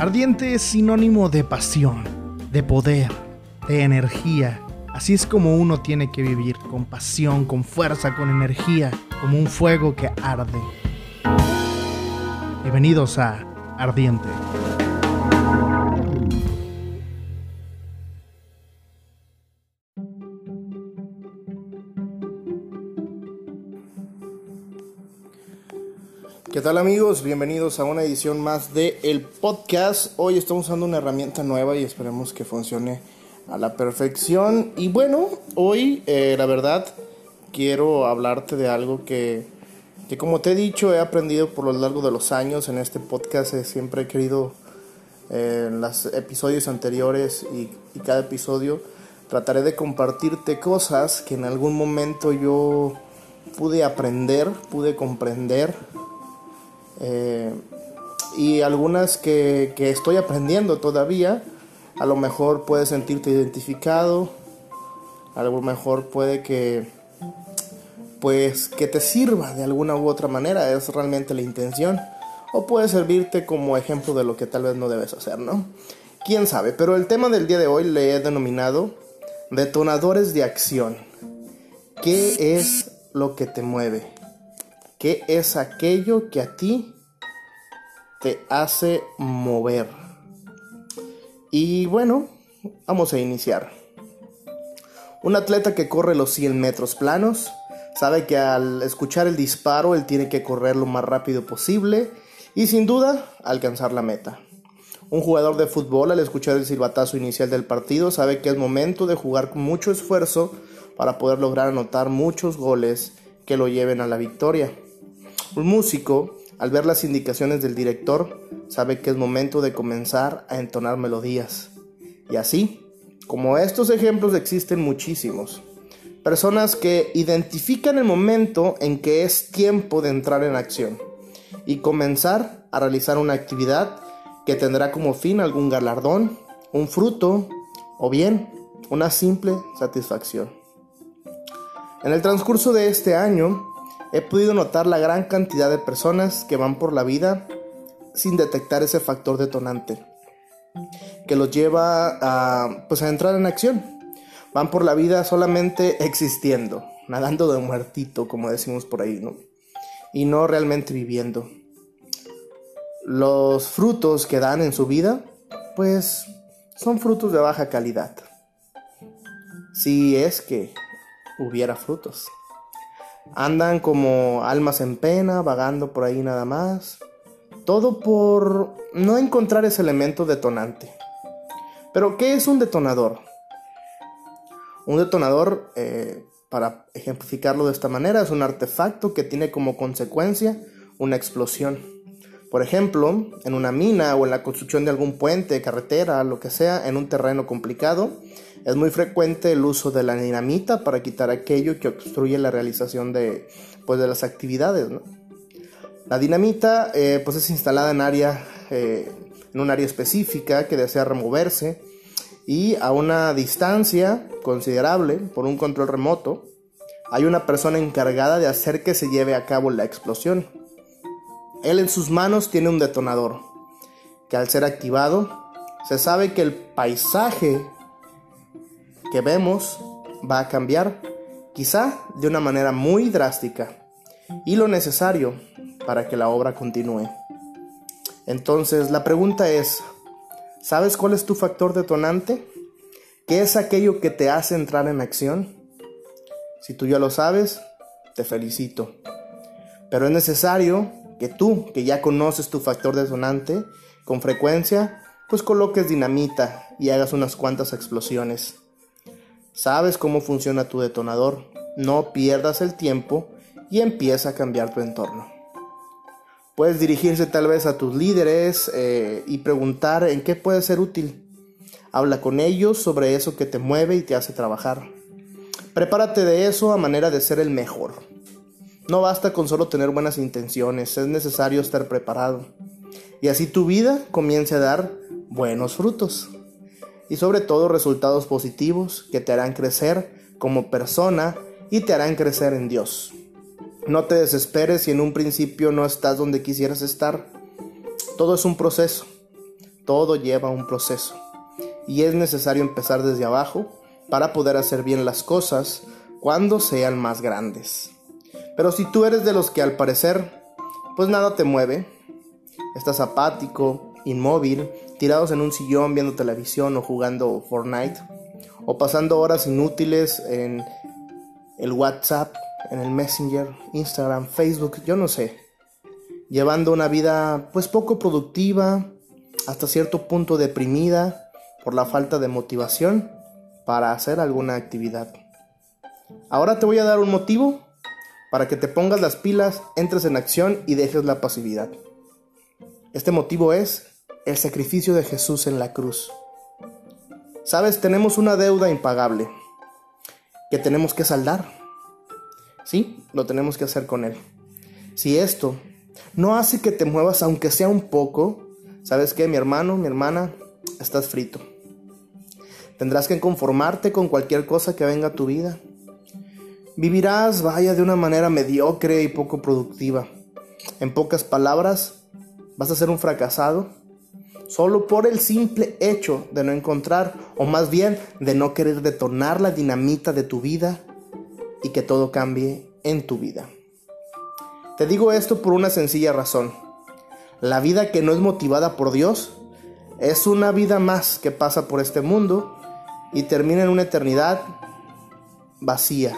Ardiente es sinónimo de pasión, de poder, de energía. Así es como uno tiene que vivir, con pasión, con fuerza, con energía, como un fuego que arde. Bienvenidos a Ardiente. ¿Qué tal amigos? Bienvenidos a una edición más de el podcast. Hoy estamos usando una herramienta nueva y esperemos que funcione a la perfección. Y bueno, hoy eh, la verdad quiero hablarte de algo que, que como te he dicho he aprendido por lo largo de los años en este podcast. Eh, siempre he querido eh, en los episodios anteriores y, y cada episodio trataré de compartirte cosas que en algún momento yo pude aprender, pude comprender eh, y algunas que, que estoy aprendiendo todavía. A lo mejor puedes sentirte identificado, a lo mejor puede que pues que te sirva de alguna u otra manera, es realmente la intención. O puede servirte como ejemplo de lo que tal vez no debes hacer, ¿no? Quién sabe, pero el tema del día de hoy le he denominado detonadores de acción. ¿Qué es lo que te mueve? ¿Qué es aquello que a ti te hace mover? Y bueno, vamos a iniciar. Un atleta que corre los 100 metros planos sabe que al escuchar el disparo él tiene que correr lo más rápido posible y sin duda alcanzar la meta. Un jugador de fútbol al escuchar el silbatazo inicial del partido sabe que es momento de jugar con mucho esfuerzo para poder lograr anotar muchos goles que lo lleven a la victoria. Un músico, al ver las indicaciones del director, sabe que es momento de comenzar a entonar melodías. Y así, como estos ejemplos existen muchísimos. Personas que identifican el momento en que es tiempo de entrar en acción y comenzar a realizar una actividad que tendrá como fin algún galardón, un fruto o bien una simple satisfacción. En el transcurso de este año, he podido notar la gran cantidad de personas que van por la vida sin detectar ese factor detonante que los lleva a, pues, a entrar en acción. Van por la vida solamente existiendo, nadando de muertito, como decimos por ahí, ¿no? Y no realmente viviendo. Los frutos que dan en su vida, pues son frutos de baja calidad. Si es que hubiera frutos. Andan como almas en pena, vagando por ahí nada más. Todo por no encontrar ese elemento detonante. Pero, ¿qué es un detonador? Un detonador, eh, para ejemplificarlo de esta manera, es un artefacto que tiene como consecuencia una explosión. Por ejemplo, en una mina o en la construcción de algún puente, carretera, lo que sea, en un terreno complicado, es muy frecuente el uso de la dinamita para quitar aquello que obstruye la realización de, pues, de las actividades. La dinamita eh, pues es instalada en, área, eh, en un área específica que desea removerse y a una distancia considerable por un control remoto hay una persona encargada de hacer que se lleve a cabo la explosión. Él en sus manos tiene un detonador, que al ser activado, se sabe que el paisaje que vemos va a cambiar, quizá de una manera muy drástica, y lo necesario para que la obra continúe. Entonces, la pregunta es, ¿sabes cuál es tu factor detonante? ¿Qué es aquello que te hace entrar en acción? Si tú ya lo sabes, te felicito. Pero es necesario que tú, que ya conoces tu factor detonante, con frecuencia, pues coloques dinamita y hagas unas cuantas explosiones. Sabes cómo funciona tu detonador, no pierdas el tiempo y empieza a cambiar tu entorno. Puedes dirigirse tal vez a tus líderes eh, y preguntar en qué puede ser útil. Habla con ellos sobre eso que te mueve y te hace trabajar. Prepárate de eso a manera de ser el mejor. No basta con solo tener buenas intenciones, es necesario estar preparado. Y así tu vida comience a dar buenos frutos. Y sobre todo resultados positivos que te harán crecer como persona y te harán crecer en Dios. No te desesperes si en un principio no estás donde quisieras estar. Todo es un proceso. todo lleva un proceso y es necesario empezar desde abajo para poder hacer bien las cosas cuando sean más grandes. Pero si tú eres de los que al parecer pues nada te mueve, estás apático, inmóvil, tirados en un sillón viendo televisión o jugando Fortnite, o pasando horas inútiles en el WhatsApp, en el Messenger, Instagram, Facebook, yo no sé, llevando una vida pues poco productiva, hasta cierto punto deprimida por la falta de motivación para hacer alguna actividad. Ahora te voy a dar un motivo para que te pongas las pilas, entres en acción y dejes la pasividad. Este motivo es el sacrificio de Jesús en la cruz. Sabes, tenemos una deuda impagable que tenemos que saldar. Sí, lo tenemos que hacer con Él. Si esto no hace que te muevas aunque sea un poco, ¿sabes qué, mi hermano, mi hermana? Estás frito. Tendrás que conformarte con cualquier cosa que venga a tu vida. Vivirás, vaya, de una manera mediocre y poco productiva. En pocas palabras, vas a ser un fracasado solo por el simple hecho de no encontrar, o más bien de no querer detonar la dinamita de tu vida y que todo cambie en tu vida. Te digo esto por una sencilla razón. La vida que no es motivada por Dios es una vida más que pasa por este mundo y termina en una eternidad vacía,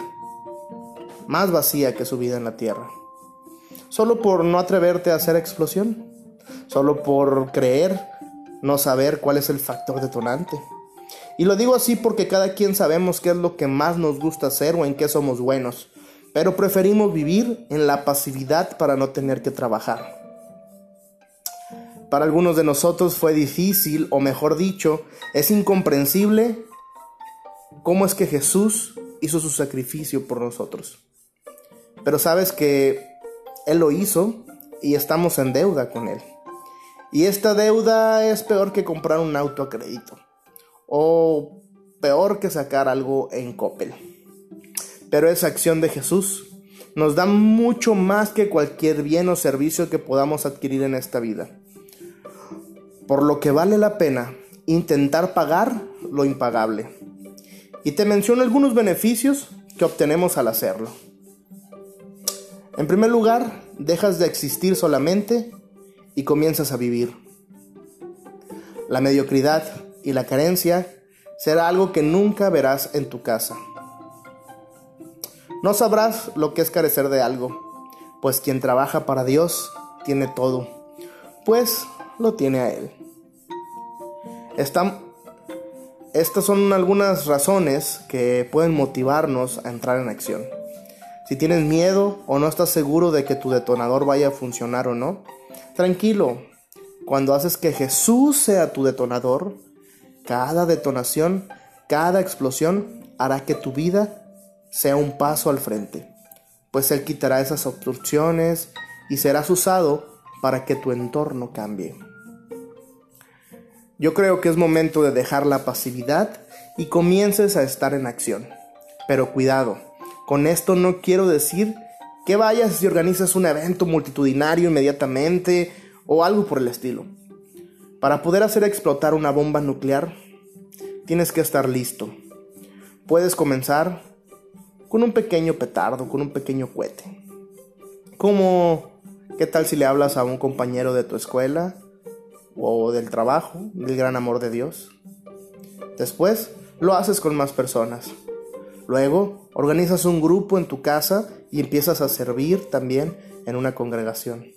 más vacía que su vida en la tierra. Solo por no atreverte a hacer explosión, solo por creer no saber cuál es el factor detonante. Y lo digo así porque cada quien sabemos qué es lo que más nos gusta hacer o en qué somos buenos, pero preferimos vivir en la pasividad para no tener que trabajar. Para algunos de nosotros fue difícil, o mejor dicho, es incomprensible cómo es que Jesús hizo su sacrificio por nosotros. Pero sabes que Él lo hizo y estamos en deuda con Él. Y esta deuda es peor que comprar un auto a crédito. O peor que sacar algo en Coppel. Pero esa acción de Jesús nos da mucho más que cualquier bien o servicio que podamos adquirir en esta vida. Por lo que vale la pena intentar pagar lo impagable. Y te menciono algunos beneficios que obtenemos al hacerlo. En primer lugar, dejas de existir solamente y comienzas a vivir. La mediocridad y la carencia será algo que nunca verás en tu casa. No sabrás lo que es carecer de algo, pues quien trabaja para Dios tiene todo, pues lo tiene a Él. estas son algunas razones que pueden motivarnos a entrar en acción. Si tienes miedo o no estás seguro de que tu detonador vaya a funcionar o no, tranquilo. Cuando haces que Jesús sea tu detonador, cada detonación, cada explosión hará que tu vida sea un paso al frente, pues Él quitará esas obstrucciones y serás usado para que tu entorno cambie. Yo creo que es momento de dejar la pasividad y comiences a estar en acción. Pero cuidado, con esto no quiero decir que vayas y organizas un evento multitudinario inmediatamente o algo por el estilo. Para poder hacer explotar una bomba nuclear, tienes que estar listo. Puedes comenzar con un pequeño petardo, con un pequeño cohete. Como, ¿qué tal si le hablas a un compañero de tu escuela o del trabajo, del gran amor de Dios? Después lo haces con más personas. Luego organizas un grupo en tu casa y empiezas a servir también en una congregación.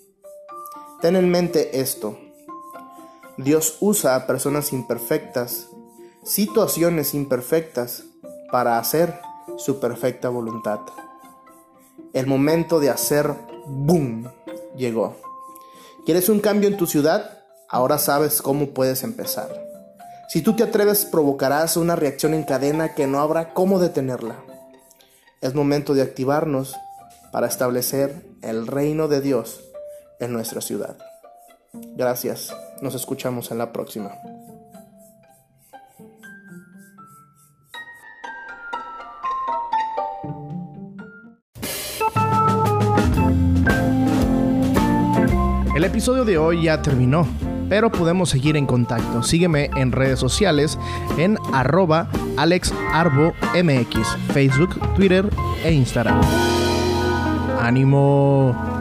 Ten en mente esto. Dios usa a personas imperfectas, situaciones imperfectas, para hacer su perfecta voluntad. El momento de hacer boom llegó. ¿Quieres un cambio en tu ciudad? Ahora sabes cómo puedes empezar. Si tú te atreves, provocarás una reacción en cadena que no habrá cómo detenerla. Es momento de activarnos para establecer el reino de Dios en nuestra ciudad. Gracias. Nos escuchamos en la próxima. El episodio de hoy ya terminó. Pero podemos seguir en contacto. Sígueme en redes sociales en arroba alexarbomx, Facebook, Twitter e Instagram. ¡Ánimo!